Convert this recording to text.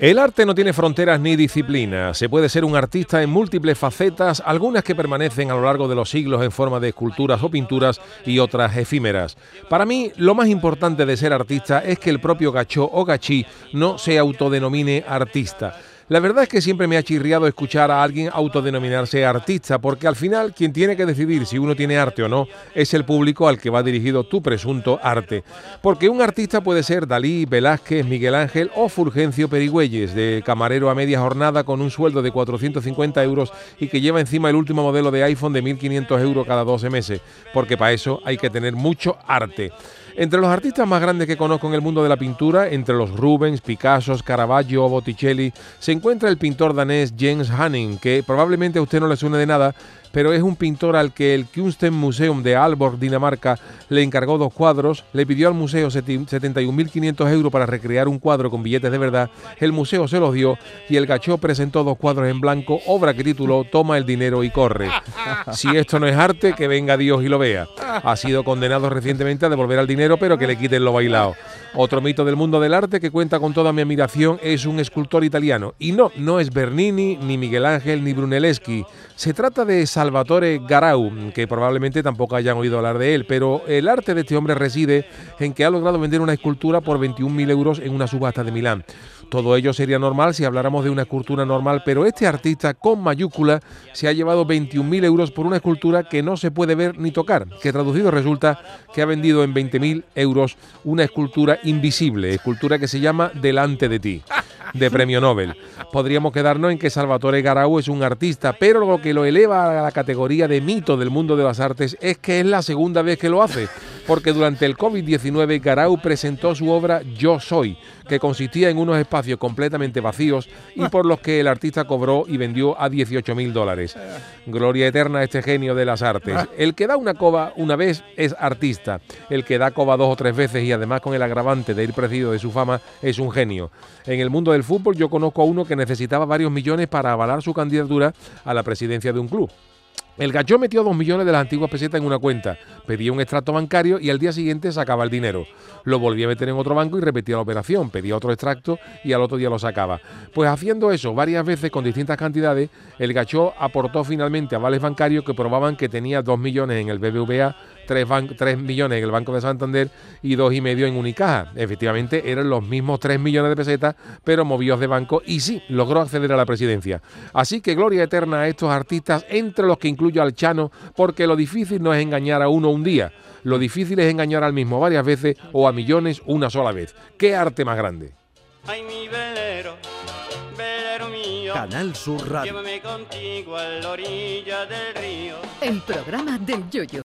El arte no tiene fronteras ni disciplina. Se puede ser un artista en múltiples facetas, algunas que permanecen a lo largo de los siglos en forma de esculturas o pinturas y otras efímeras. Para mí, lo más importante de ser artista es que el propio gachó o gachí no se autodenomine artista. La verdad es que siempre me ha chirriado escuchar a alguien autodenominarse artista, porque al final quien tiene que decidir si uno tiene arte o no es el público al que va dirigido tu presunto arte. Porque un artista puede ser Dalí, Velázquez, Miguel Ángel o Fulgencio Perigüelles, de camarero a media jornada con un sueldo de 450 euros y que lleva encima el último modelo de iPhone de 1.500 euros cada 12 meses, porque para eso hay que tener mucho arte. Entre los artistas más grandes que conozco en el mundo de la pintura, entre los Rubens, Picasso, Caravaggio o Botticelli, se encuentra el pintor danés Jens Hanning, que probablemente a usted no le suene de nada, pero es un pintor al que el Kunsten Museum de Aalborg, Dinamarca, le encargó dos cuadros, le pidió al museo 71.500 euros para recrear un cuadro con billetes de verdad, el museo se los dio y el gachó presentó dos cuadros en blanco, obra que tituló Toma el dinero y corre. Si esto no es arte, que venga Dios y lo vea. Ha sido condenado recientemente a devolver el dinero, pero que le quiten lo bailado. Otro mito del mundo del arte que cuenta con toda mi admiración es un escultor italiano. Y no, no es Bernini, ni Miguel Ángel, ni Brunelleschi. Se trata de Salvatore Garau, que probablemente tampoco hayan oído hablar de él, pero el arte de este hombre reside en que ha logrado vender una escultura por 21.000 euros en una subasta de Milán. Todo ello sería normal si habláramos de una escultura normal, pero este artista con mayúscula se ha llevado 21.000 euros por una escultura que no se puede ver ni tocar, que traducido resulta que ha vendido en 20.000 euros una escultura invisible, escultura que se llama Delante de ti de premio Nobel. Podríamos quedarnos en que Salvatore Garau es un artista, pero lo que lo eleva a la categoría de mito del mundo de las artes es que es la segunda vez que lo hace, porque durante el COVID-19 Garau presentó su obra Yo Soy, que consistía en unos espacios completamente vacíos y por los que el artista cobró y vendió a 18 mil dólares. Gloria eterna a este genio de las artes. El que da una coba una vez es artista. El que da coba dos o tres veces y además con el agravante de ir preciso de su fama es un genio. En el mundo del fútbol yo conozco a uno que necesitaba varios millones para avalar su candidatura a la presidencia de un club. El gachó metió dos millones de las antiguas pesetas en una cuenta, pedía un extracto bancario y al día siguiente sacaba el dinero. Lo volvía a meter en otro banco y repetía la operación, pedía otro extracto y al otro día lo sacaba. Pues haciendo eso varias veces con distintas cantidades, el gachó aportó finalmente a bancarios que probaban que tenía dos millones en el BBVA, 3, millones en el Banco de Santander y dos y medio en Unicaja. Efectivamente, eran los mismos 3 millones de pesetas, pero movidos de banco y sí, logró acceder a la presidencia. Así que gloria eterna a estos artistas, entre los que incluyo al Chano, porque lo difícil no es engañar a uno un día, lo difícil es engañar al mismo varias veces o a millones una sola vez. ¿Qué arte más grande? Ay, mi velero, velero mío. Canal Sur Radio. Llévame contigo a la orilla del río. El programa del Yoyo.